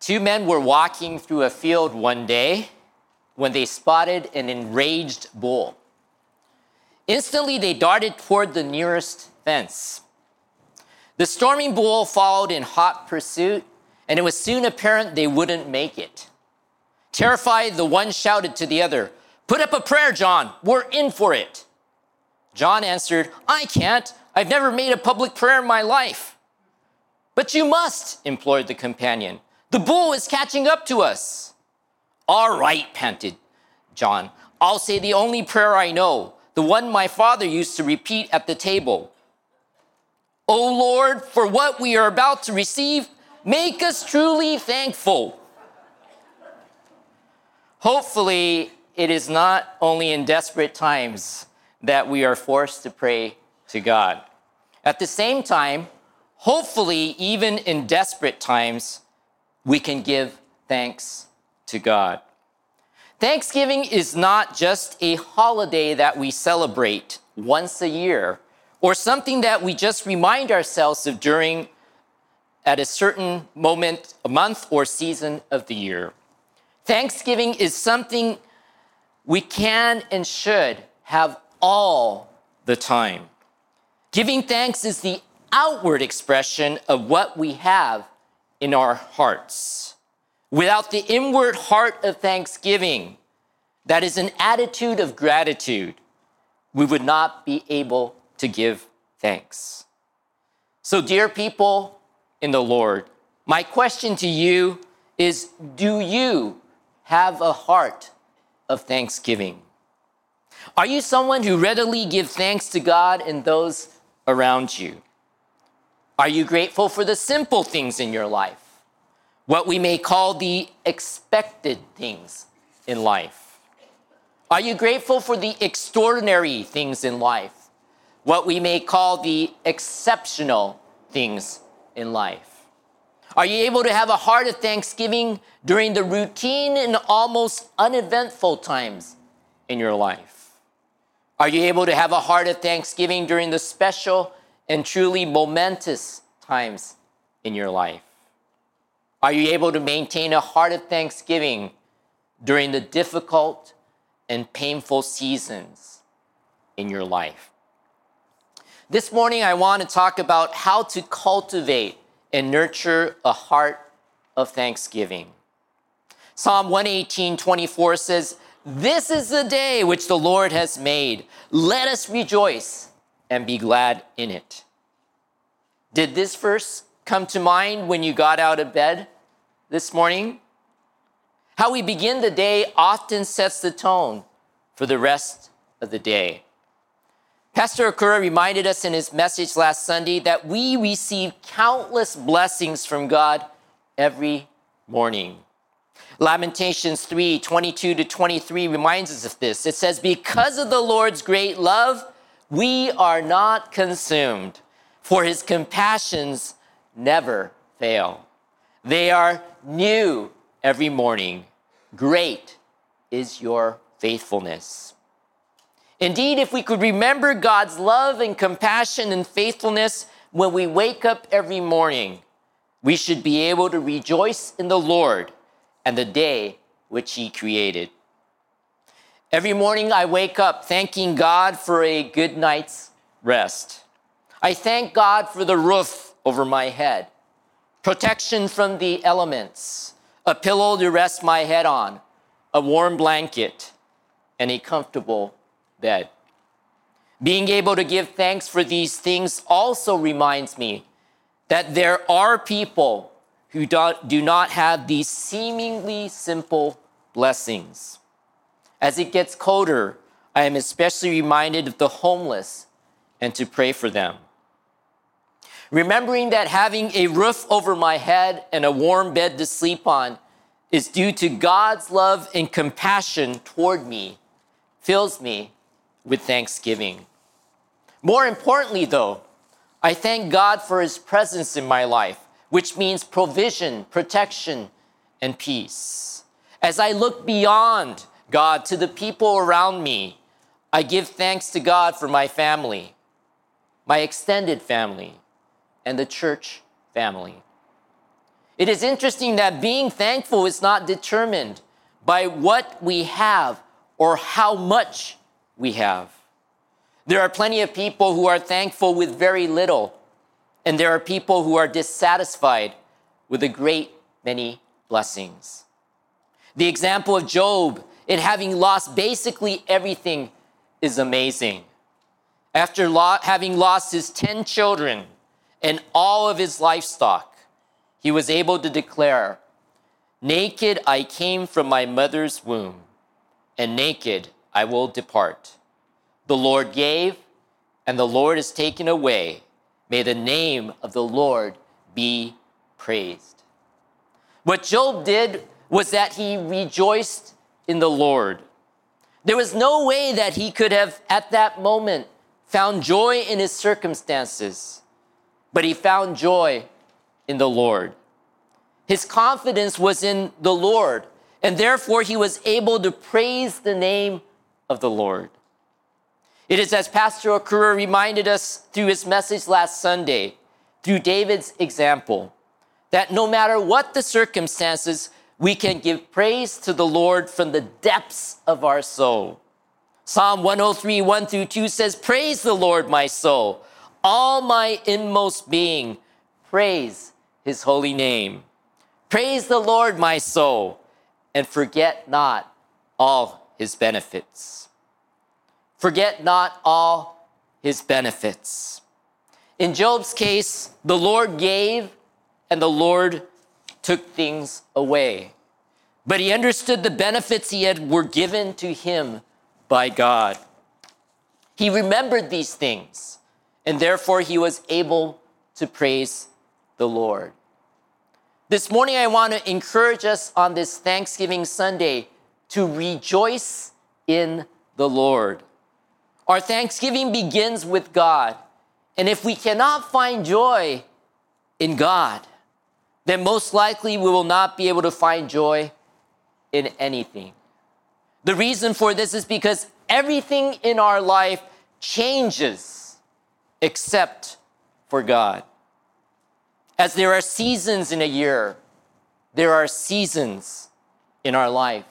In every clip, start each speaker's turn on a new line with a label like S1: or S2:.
S1: Two men were walking through a field one day when they spotted an enraged bull. Instantly, they darted toward the nearest fence. The storming bull followed in hot pursuit, and it was soon apparent they wouldn't make it. Terrified, the one shouted to the other, Put up a prayer, John. We're in for it. John answered, I can't. I've never made a public prayer in my life. But you must, implored the companion. The bull is catching up to us. All right, panted John. I'll say the only prayer I know, the one my father used to repeat at the table. O Lord, for what we are about to receive, make us truly thankful. Hopefully, it is not only in desperate times that we are forced to pray to God. At the same time, hopefully, even in desperate times, we can give thanks to God. Thanksgiving is not just a holiday that we celebrate once a year or something that we just remind ourselves of during at a certain moment, a month, or season of the year. Thanksgiving is something we can and should have all the time. Giving thanks is the outward expression of what we have in our hearts. Without the inward heart of thanksgiving, that is an attitude of gratitude, we would not be able to give thanks. So, dear people in the Lord, my question to you is Do you have a heart of thanksgiving? Are you someone who readily gives thanks to God and those around you? Are you grateful for the simple things in your life? What we may call the expected things in life? Are you grateful for the extraordinary things in life? What we may call the exceptional things in life? Are you able to have a heart of thanksgiving during the routine and almost uneventful times in your life? Are you able to have a heart of thanksgiving during the special and truly momentous times in your life? Are you able to maintain a heart of thanksgiving during the difficult and painful seasons in your life? This morning, I want to talk about how to cultivate and nurture a heart of thanksgiving. Psalm 118 24 says, this is the day which the Lord has made. Let us rejoice and be glad in it. Did this verse come to mind when you got out of bed this morning? How we begin the day often sets the tone for the rest of the day. Pastor Okura reminded us in his message last Sunday that we receive countless blessings from God every morning. Lamentations 3 22 to 23 reminds us of this. It says, Because of the Lord's great love, we are not consumed, for his compassions never fail. They are new every morning. Great is your faithfulness. Indeed, if we could remember God's love and compassion and faithfulness when we wake up every morning, we should be able to rejoice in the Lord and the day which He created. Every morning I wake up thanking God for a good night's rest. I thank God for the roof over my head, protection from the elements, a pillow to rest my head on, a warm blanket, and a comfortable bed. Being able to give thanks for these things also reminds me that there are people who do not have these seemingly simple blessings. As it gets colder, I am especially reminded of the homeless and to pray for them. Remembering that having a roof over my head and a warm bed to sleep on is due to God's love and compassion toward me fills me with thanksgiving. More importantly, though, I thank God for his presence in my life which means provision, protection, and peace. As I look beyond God to the people around me, I give thanks to God for my family, my extended family, and the church family. It is interesting that being thankful is not determined by what we have or how much we have. There are plenty of people who are thankful with very little, and there are people who are dissatisfied with a great many blessings. The example of Job in having lost basically everything is amazing. After lo- having lost his 10 children and all of his livestock, he was able to declare, Naked I came from my mother's womb, and naked I will depart. The Lord gave, and the Lord has taken away. May the name of the Lord be praised. What Job did was that he rejoiced in the Lord. There was no way that he could have, at that moment, found joy in his circumstances, but he found joy in the Lord. His confidence was in the Lord, and therefore he was able to praise the name of the Lord. It is as Pastor Okura reminded us through his message last Sunday, through David's example, that no matter what the circumstances, we can give praise to the Lord from the depths of our soul. Psalm 103, 1 through 2 says, Praise the Lord, my soul, all my inmost being, praise his holy name. Praise the Lord, my soul, and forget not all his benefits. Forget not all his benefits. In Job's case, the Lord gave and the Lord took things away. But he understood the benefits he had were given to him by God. He remembered these things, and therefore he was able to praise the Lord. This morning, I want to encourage us on this Thanksgiving Sunday to rejoice in the Lord. Our Thanksgiving begins with God. And if we cannot find joy in God, then most likely we will not be able to find joy in anything. The reason for this is because everything in our life changes except for God. As there are seasons in a year, there are seasons in our life.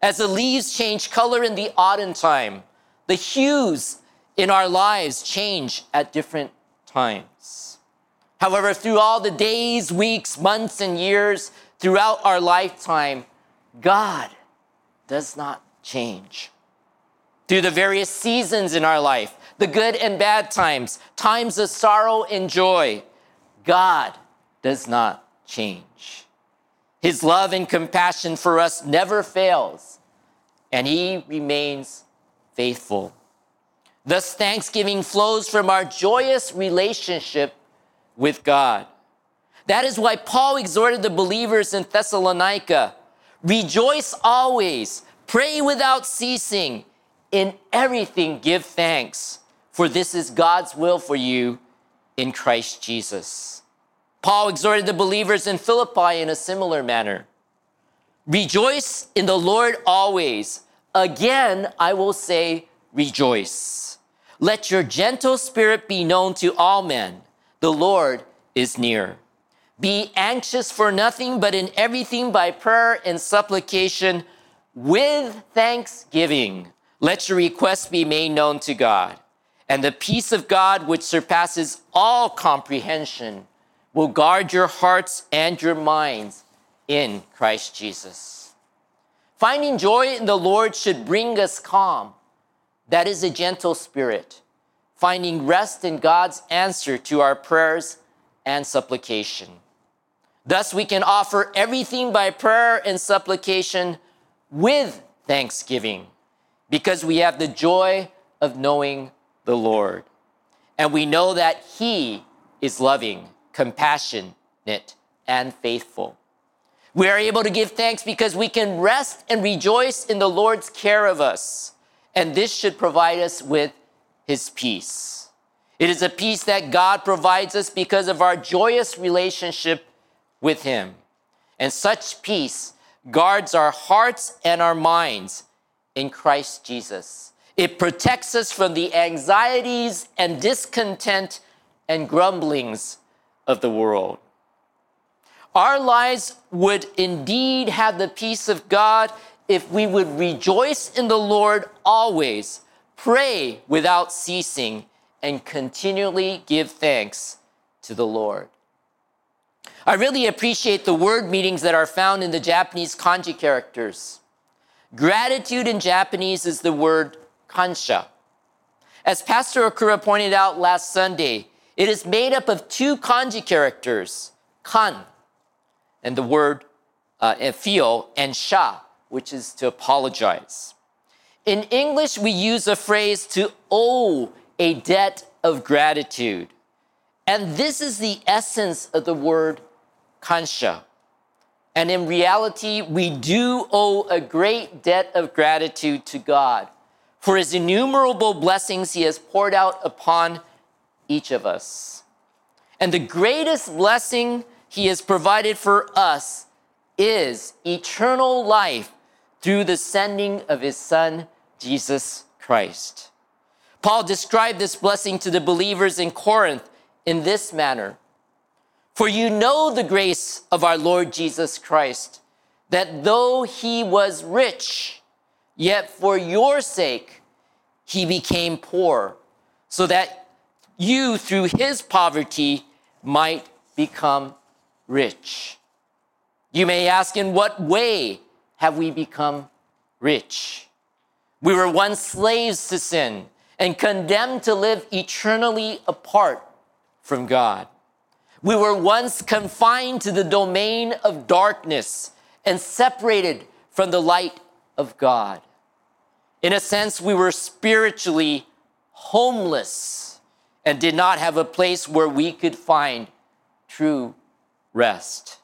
S1: As the leaves change color in the autumn time, the hues in our lives change at different times. However, through all the days, weeks, months, and years throughout our lifetime, God does not change. Through the various seasons in our life, the good and bad times, times of sorrow and joy, God does not change. His love and compassion for us never fails, and He remains faithful. Thus, thanksgiving flows from our joyous relationship with God. That is why Paul exhorted the believers in Thessalonica rejoice always, pray without ceasing, in everything give thanks, for this is God's will for you in Christ Jesus. Paul exhorted the believers in Philippi in a similar manner. Rejoice in the Lord always. Again, I will say, rejoice. Let your gentle spirit be known to all men. The Lord is near. Be anxious for nothing, but in everything by prayer and supplication with thanksgiving. Let your requests be made known to God. And the peace of God, which surpasses all comprehension, will guard your hearts and your minds in Christ Jesus. Finding joy in the Lord should bring us calm. That is a gentle spirit. Finding rest in God's answer to our prayers and supplication. Thus, we can offer everything by prayer and supplication with thanksgiving because we have the joy of knowing the Lord. And we know that He is loving compassionate, and faithful. We are able to give thanks because we can rest and rejoice in the Lord's care of us. And this should provide us with his peace. It is a peace that God provides us because of our joyous relationship with him. And such peace guards our hearts and our minds in Christ Jesus. It protects us from the anxieties and discontent and grumblings of the world. Our lives would indeed have the peace of God if we would rejoice in the Lord always, pray without ceasing, and continually give thanks to the Lord. I really appreciate the word meanings that are found in the Japanese kanji characters. Gratitude in Japanese is the word kansha. As Pastor Okura pointed out last Sunday, it is made up of two kanji characters, kan, and the word uh, feel, and sha, which is to apologize. In English, we use a phrase to owe a debt of gratitude. And this is the essence of the word kansha. And in reality, we do owe a great debt of gratitude to God for his innumerable blessings he has poured out upon each of us. And the greatest blessing he has provided for us is eternal life through the sending of his son, Jesus Christ. Paul described this blessing to the believers in Corinth in this manner for you know the grace of our Lord Jesus Christ, that though he was rich, yet for your sake he became poor, so that you through his poverty might become rich. You may ask, in what way have we become rich? We were once slaves to sin and condemned to live eternally apart from God. We were once confined to the domain of darkness and separated from the light of God. In a sense, we were spiritually homeless and did not have a place where we could find true rest.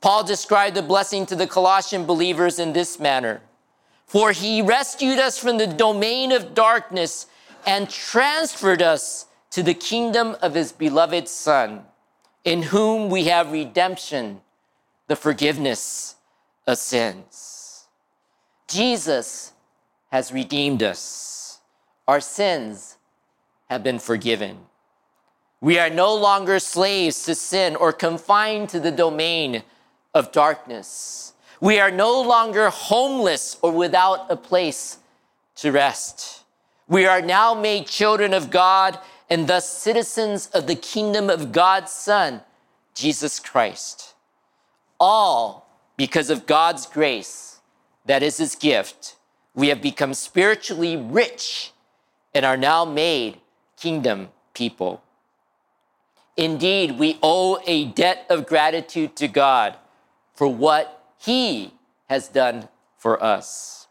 S1: Paul described the blessing to the Colossian believers in this manner For he rescued us from the domain of darkness and transferred us to the kingdom of his beloved Son in whom we have redemption, the forgiveness of sins. Jesus has redeemed us. Our sins have been forgiven. We are no longer slaves to sin or confined to the domain of darkness. We are no longer homeless or without a place to rest. We are now made children of God and thus citizens of the kingdom of God's Son, Jesus Christ. All because of God's grace, that is his gift, we have become spiritually rich and are now made kingdom people. Indeed, we owe a debt of gratitude to God for what he has done for us.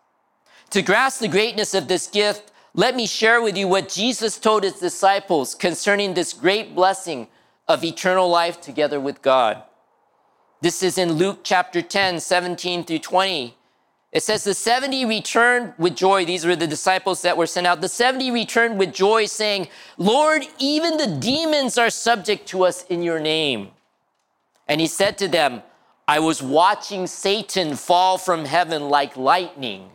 S1: To grasp the greatness of this gift, let me share with you what Jesus told his disciples concerning this great blessing of eternal life together with God. This is in Luke chapter 10, 17 through 20. It says, The 70 returned with joy. These were the disciples that were sent out. The 70 returned with joy, saying, Lord, even the demons are subject to us in your name. And he said to them, I was watching Satan fall from heaven like lightning.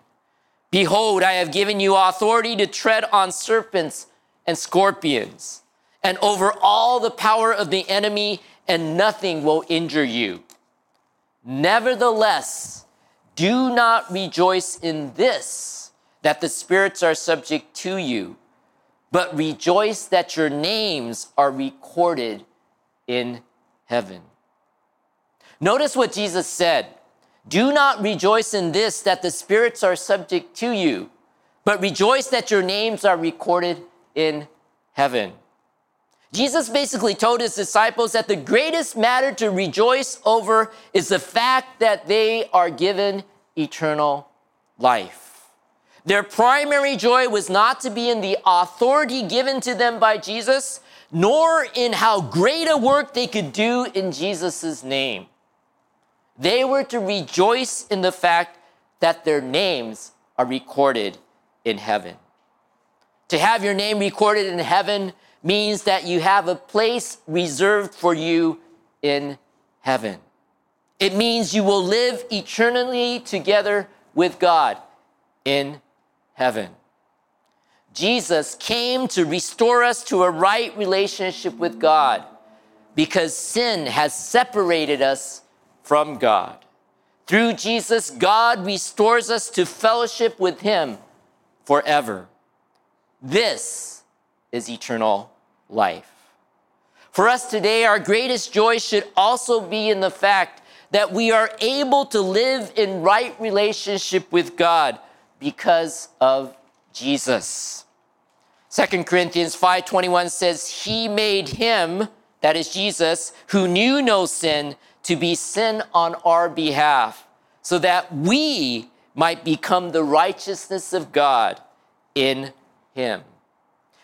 S1: Behold, I have given you authority to tread on serpents and scorpions, and over all the power of the enemy, and nothing will injure you. Nevertheless, do not rejoice in this, that the spirits are subject to you, but rejoice that your names are recorded in heaven. Notice what Jesus said. Do not rejoice in this that the spirits are subject to you, but rejoice that your names are recorded in heaven. Jesus basically told his disciples that the greatest matter to rejoice over is the fact that they are given eternal life. Their primary joy was not to be in the authority given to them by Jesus, nor in how great a work they could do in Jesus' name. They were to rejoice in the fact that their names are recorded in heaven. To have your name recorded in heaven means that you have a place reserved for you in heaven. It means you will live eternally together with God in heaven. Jesus came to restore us to a right relationship with God because sin has separated us from God. Through Jesus, God restores us to fellowship with Him forever. This is eternal life. For us today, our greatest joy should also be in the fact that we are able to live in right relationship with God because of Jesus. 2 Corinthians 5:21 says he made him that is Jesus who knew no sin to be sin on our behalf so that we might become the righteousness of God in him.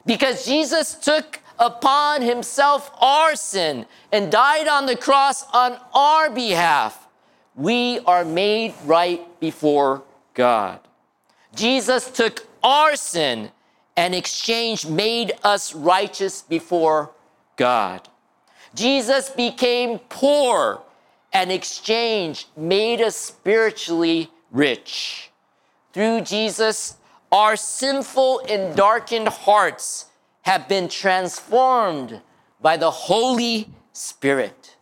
S1: Because Jesus took upon himself our sin and died on the cross on our behalf, we are made right before God. Jesus took our sin and exchange made us righteous before God. Jesus became poor and exchange made us spiritually rich. Through Jesus, our sinful and darkened hearts have been transformed by the Holy Spirit.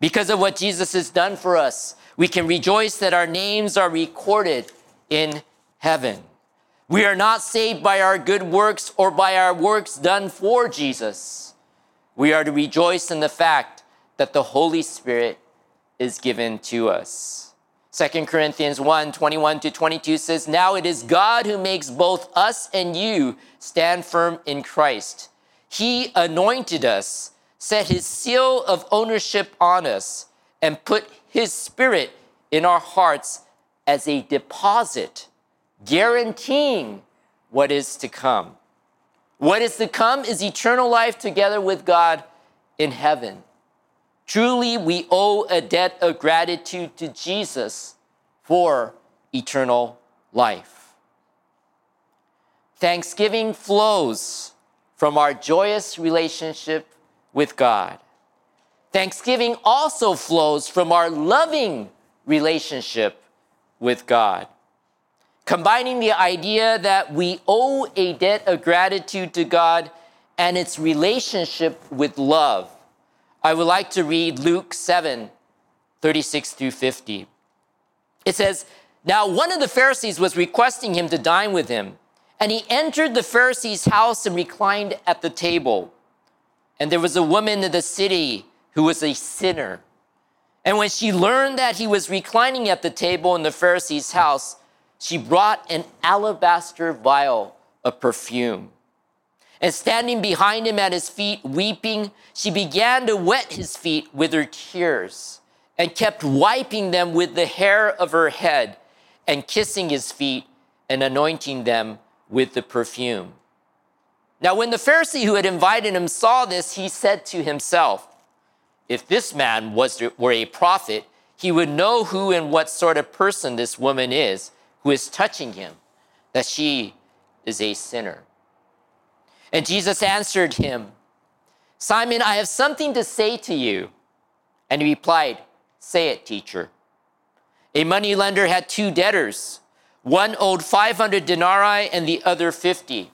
S1: Because of what Jesus has done for us, we can rejoice that our names are recorded in heaven. We are not saved by our good works or by our works done for Jesus. We are to rejoice in the fact that the Holy Spirit is given to us. 2 Corinthians 1 21 to 22 says, Now it is God who makes both us and you stand firm in Christ. He anointed us, set his seal of ownership on us, and put his spirit in our hearts as a deposit guaranteeing what is to come. What is to come is eternal life together with God in heaven. Truly, we owe a debt of gratitude to Jesus for eternal life. Thanksgiving flows from our joyous relationship with God. Thanksgiving also flows from our loving relationship with God combining the idea that we owe a debt of gratitude to God and its relationship with love. I would like to read Luke 7 36 through 50. It says, Now one of the Pharisees was requesting him to dine with him, and he entered the Pharisee's house and reclined at the table. And there was a woman in the city who was a sinner. And when she learned that he was reclining at the table in the Pharisee's house, she brought an alabaster vial of perfume. And standing behind him at his feet, weeping, she began to wet his feet with her tears and kept wiping them with the hair of her head and kissing his feet and anointing them with the perfume. Now, when the Pharisee who had invited him saw this, he said to himself, If this man was, were a prophet, he would know who and what sort of person this woman is who is touching him, that she is a sinner. And Jesus answered him, Simon, I have something to say to you. And he replied, Say it, teacher. A money lender had two debtors. One owed 500 denarii and the other 50.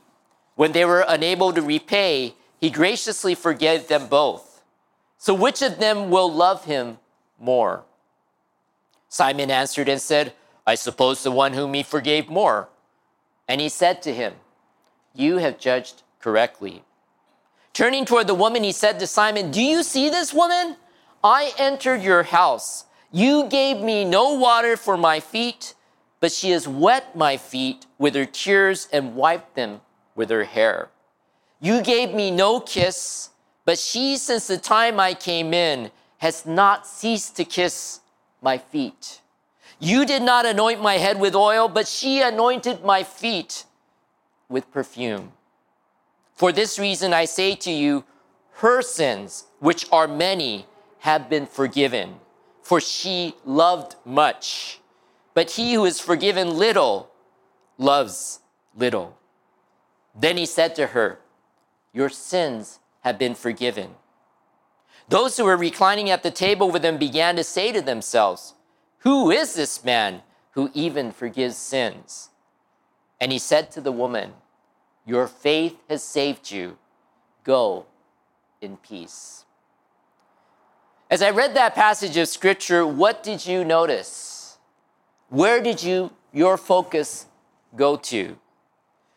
S1: When they were unable to repay, he graciously forgave them both. So which of them will love him more? Simon answered and said, I suppose the one whom he forgave more. And he said to him, You have judged correctly. Turning toward the woman, he said to Simon, Do you see this woman? I entered your house. You gave me no water for my feet, but she has wet my feet with her tears and wiped them with her hair. You gave me no kiss, but she, since the time I came in, has not ceased to kiss my feet. You did not anoint my head with oil, but she anointed my feet with perfume. For this reason, I say to you, her sins, which are many, have been forgiven, for she loved much. But he who is forgiven little loves little. Then he said to her, Your sins have been forgiven. Those who were reclining at the table with him began to say to themselves, who is this man who even forgives sins? And he said to the woman, Your faith has saved you. Go in peace. As I read that passage of scripture, what did you notice? Where did you your focus go to?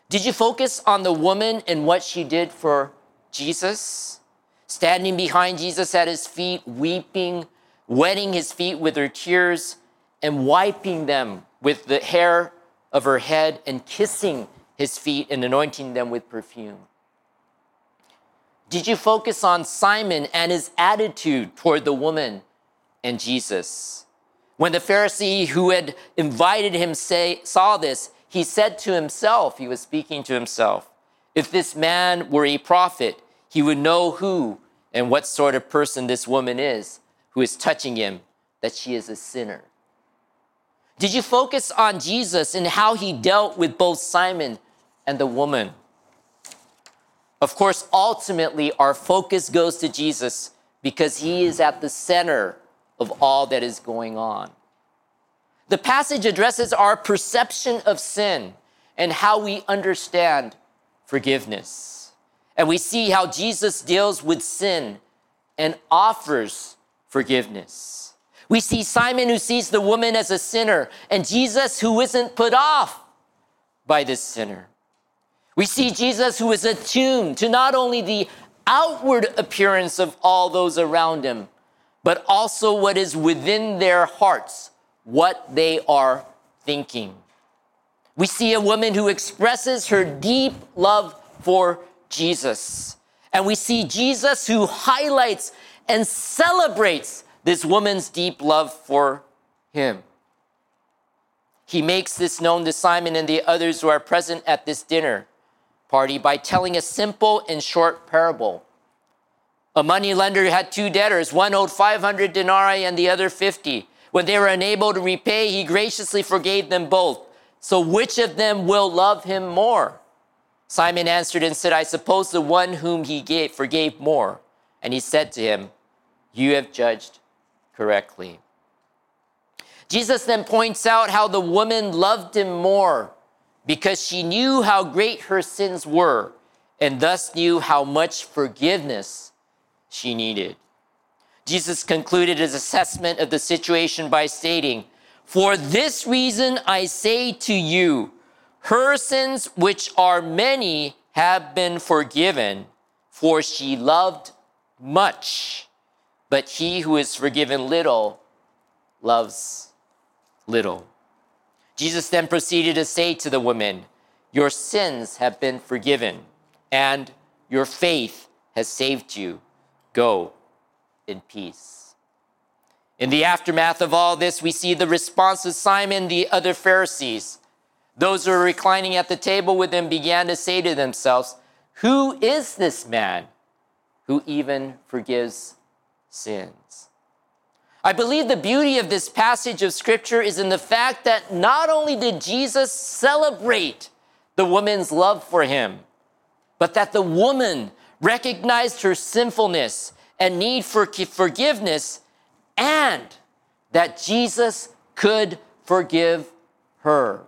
S1: Did you focus on the woman and what she did for Jesus? Standing behind Jesus at his feet, weeping, wetting his feet with her tears, and wiping them with the hair of her head, and kissing his feet and anointing them with perfume. Did you focus on Simon and his attitude toward the woman and Jesus? When the Pharisee who had invited him say, saw this, he said to himself, he was speaking to himself, if this man were a prophet, he would know who and what sort of person this woman is who is touching him, that she is a sinner. Did you focus on Jesus and how he dealt with both Simon and the woman? Of course, ultimately, our focus goes to Jesus because he is at the center of all that is going on. The passage addresses our perception of sin and how we understand forgiveness. And we see how Jesus deals with sin and offers forgiveness. We see Simon who sees the woman as a sinner and Jesus who isn't put off by this sinner. We see Jesus who is attuned to not only the outward appearance of all those around him, but also what is within their hearts, what they are thinking. We see a woman who expresses her deep love for Jesus. And we see Jesus who highlights and celebrates this woman's deep love for him. He makes this known to Simon and the others who are present at this dinner party by telling a simple and short parable. A money lender had two debtors. One owed 500 denarii and the other 50. When they were unable to repay, he graciously forgave them both. So which of them will love him more? Simon answered and said, I suppose the one whom he gave, forgave more. And he said to him, You have judged correctly. Jesus then points out how the woman loved him more because she knew how great her sins were and thus knew how much forgiveness she needed. Jesus concluded his assessment of the situation by stating, For this reason I say to you, her sins, which are many, have been forgiven, for she loved much. But he who is forgiven little loves little. Jesus then proceeded to say to the woman, Your sins have been forgiven, and your faith has saved you. Go in peace. In the aftermath of all this, we see the response of Simon, the other Pharisees. Those who were reclining at the table with him began to say to themselves, Who is this man who even forgives sins? I believe the beauty of this passage of scripture is in the fact that not only did Jesus celebrate the woman's love for him, but that the woman recognized her sinfulness and need for forgiveness and that Jesus could forgive her.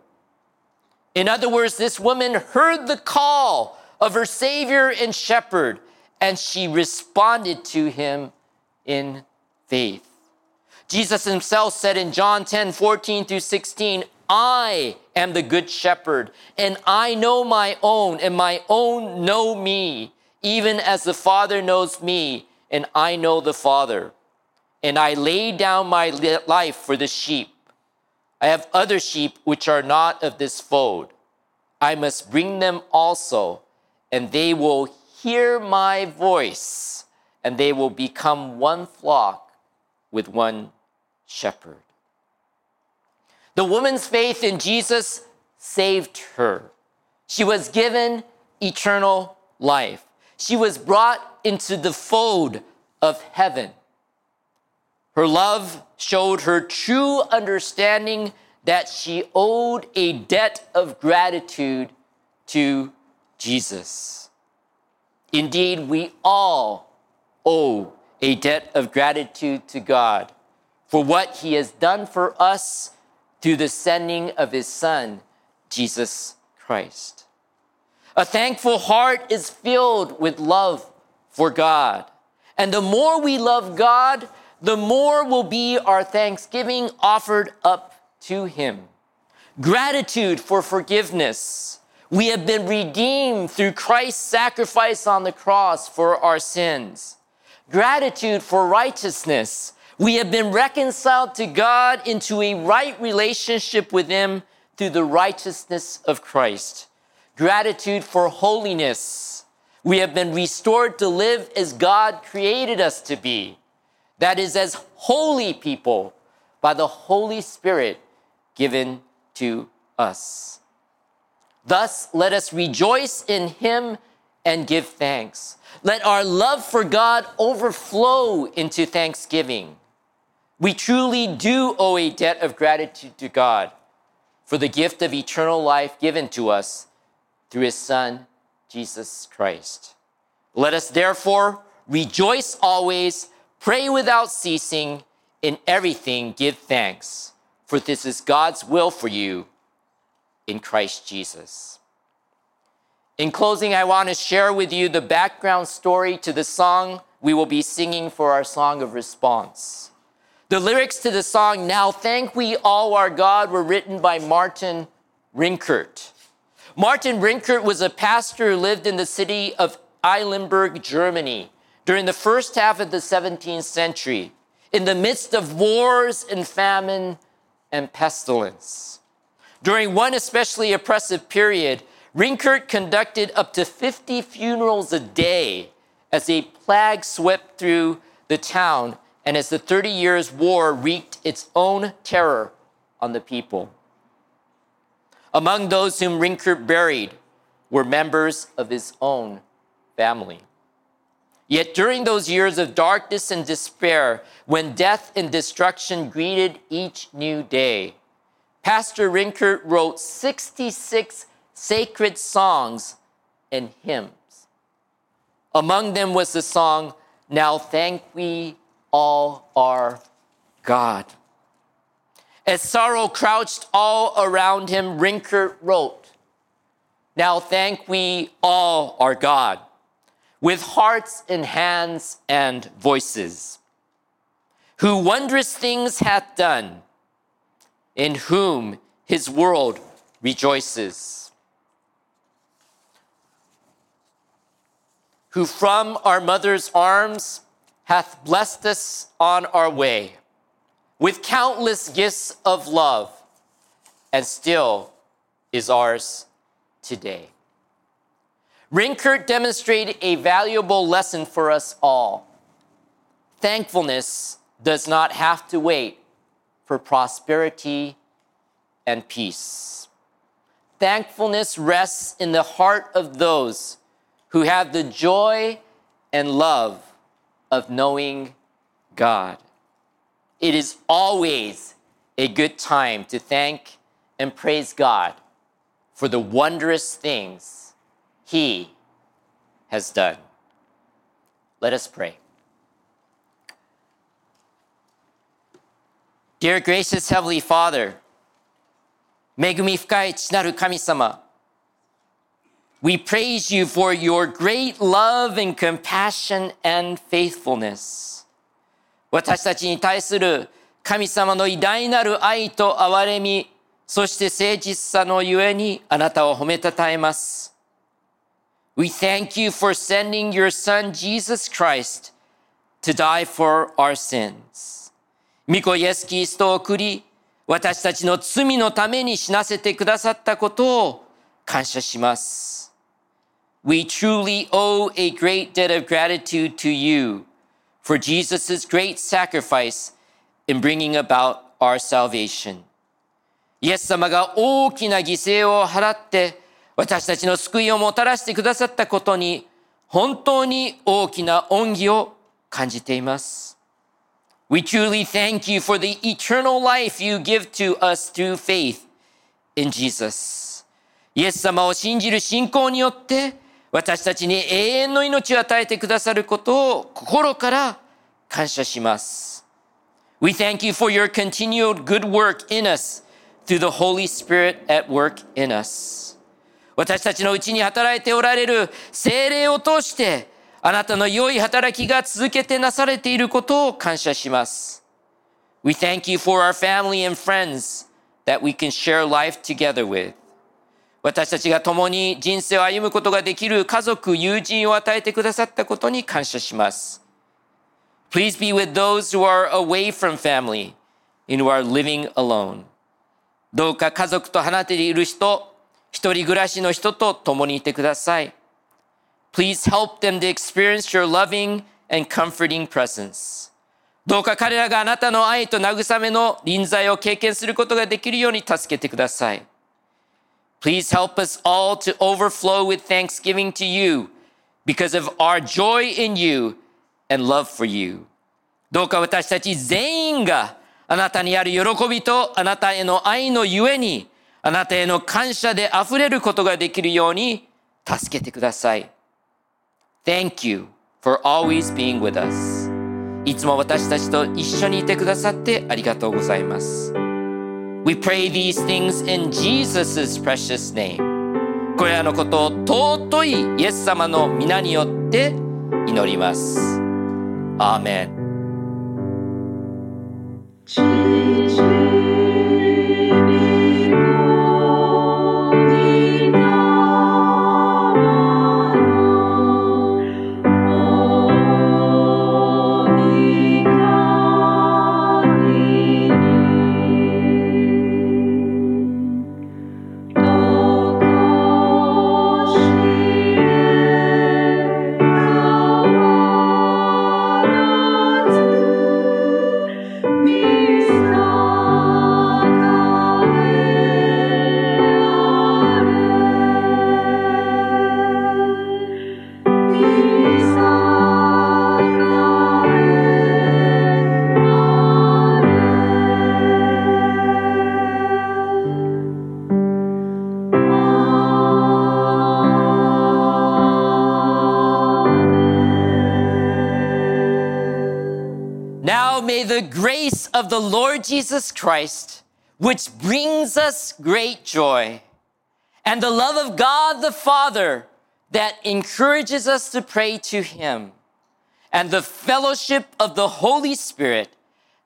S1: In other words, this woman heard the call of her Savior and Shepherd, and she responded to him in faith. Jesus himself said in John 10 14 through 16, I am the good shepherd, and I know my own, and my own know me, even as the Father knows me, and I know the Father. And I lay down my life for the sheep. I have other sheep which are not of this fold. I must bring them also, and they will hear my voice, and they will become one flock with one shepherd. The woman's faith in Jesus saved her. She was given eternal life. She was brought into the fold of heaven. Her love showed her true understanding that she owed a debt of gratitude to Jesus. Indeed, we all owe a debt of gratitude to God for what he has done for us through the sending of his son, Jesus Christ. A thankful heart is filled with love for God. And the more we love God, the more will be our thanksgiving offered up to Him. Gratitude for forgiveness. We have been redeemed through Christ's sacrifice on the cross for our sins. Gratitude for righteousness. We have been reconciled to God into a right relationship with Him through the righteousness of Christ. Gratitude for holiness. We have been restored to live as God created us to be. That is, as holy people by the Holy Spirit given to us. Thus, let us rejoice in Him and give thanks. Let our love for God overflow into thanksgiving. We truly do owe a debt of gratitude to God for the gift of eternal life given to us through His Son, Jesus Christ. Let us therefore rejoice always, pray without ceasing, in everything give thanks, for this is God's will for you in Christ Jesus. In closing, I want to share with you the background story to the song we will be singing for our song of response. The lyrics to the song, Now Thank We All Our God, were written by Martin Rinkart. Martin Rinkart was a pastor who lived in the city of Eilenburg, Germany, during the first half of the 17th century, in the midst of wars and famine and pestilence. During one especially oppressive period, Rinkart conducted up to 50 funerals a day as a plague swept through the town and as the 30 Years' War wreaked its own terror on the people. Among those whom Rinkart buried were members of his own family. Yet during those years of darkness and despair, when death and destruction greeted each new day, Pastor Rinkart wrote 66 sacred songs and hymns. Among them was the song, Now Thank We all our God. As sorrow crouched all around him, Rinkart wrote, Now thank we all our God, with hearts and hands and voices, who wondrous things hath done, in whom his world rejoices. Who from our mother's arms hath blessed us on our way with countless gifts of love and still is ours today. Rinkart demonstrated a valuable lesson for us all. Thankfulness does not have to wait for prosperity and peace. Thankfulness rests in the heart of those who have the joy and love of knowing God. It is always a good time to thank and praise God for the wondrous things He has done. Let us pray. Dear gracious Heavenly Father, 恵み深い父なる神様、 we praise you for your great love and compassion and faithfulness. 私たちに対する神様の偉大なる愛と憐れみ、そして誠実さのゆえにあなたを褒めたたえます。We thank you for sending your son Jesus Christ to die for our sins. 御子イエス・キリストを送り、私たちの罪のために死なせてくださったことを感謝します。We truly owe a great debt of gratitude to you for Jesus' great sacrifice in bringing about our salvation. イエス様が大きな犠牲を払って私たちの救いをもたらしてくださったことに本当に大きな恩義を感じています。We truly thank you for the eternal life you give to us through faith in Jesus. イエス様を信じる信仰によって 私たちに永遠の命を与えてくださることを心から感謝します。We thank you for your continued good work in us through the Holy Spirit at work in us. 私たちのうちに働いておられる精霊を通してあなたの良い働きが続けてなされていることを感謝します。We thank you for our family and friends that we can share life together with. 私たちが共に人生を歩むことができる家族、友人を与えてくださったことに感謝します。Please be with those who are away from family and who are living alone. どうか家族と離れている人、一人暮らしの人と共にいてください。Please help them to experience your loving and comforting presence. どうか彼らがあなたの愛と慰めの臨在を経験することができるように助けてください。Please help us all to overflow with thanksgiving to you because of our joy in you and love for you. どうか私たち全員があなたにある喜びとあなたへの愛のゆえにあなたへの感謝で溢れることができるように助けてください。Thank you for always being with us. いつも私たちと一緒にいてくださってありがとうございます。We pray these things in Jesus' precious name. これらのことを尊いイエス様の皆によって祈ります。アーメン。of the Lord Jesus Christ, which brings us great joy, and the love of God the Father that encourages us to pray to Him, and the fellowship of the Holy Spirit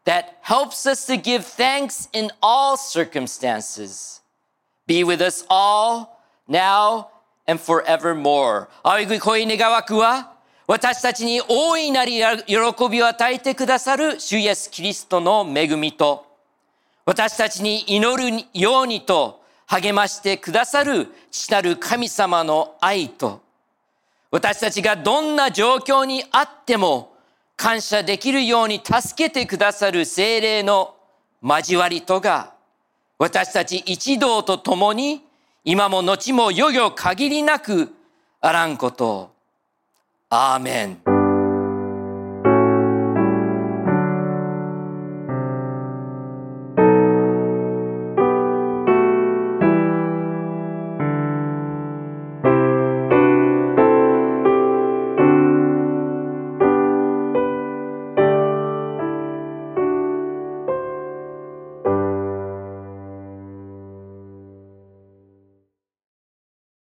S1: that helps us to give thanks in all circumstances, be with us all now and forevermore. 私たちに大いなる喜びを与えてくださる主イエス・キリストの恵みと、私たちに祈るようにと励ましてくださる父なる神様の愛と、私たちがどんな状況にあっても感謝できるように助けてくださる精霊の交わりとが、私たち一同と共に今も後もよよ限りなくあらんことを 아멘.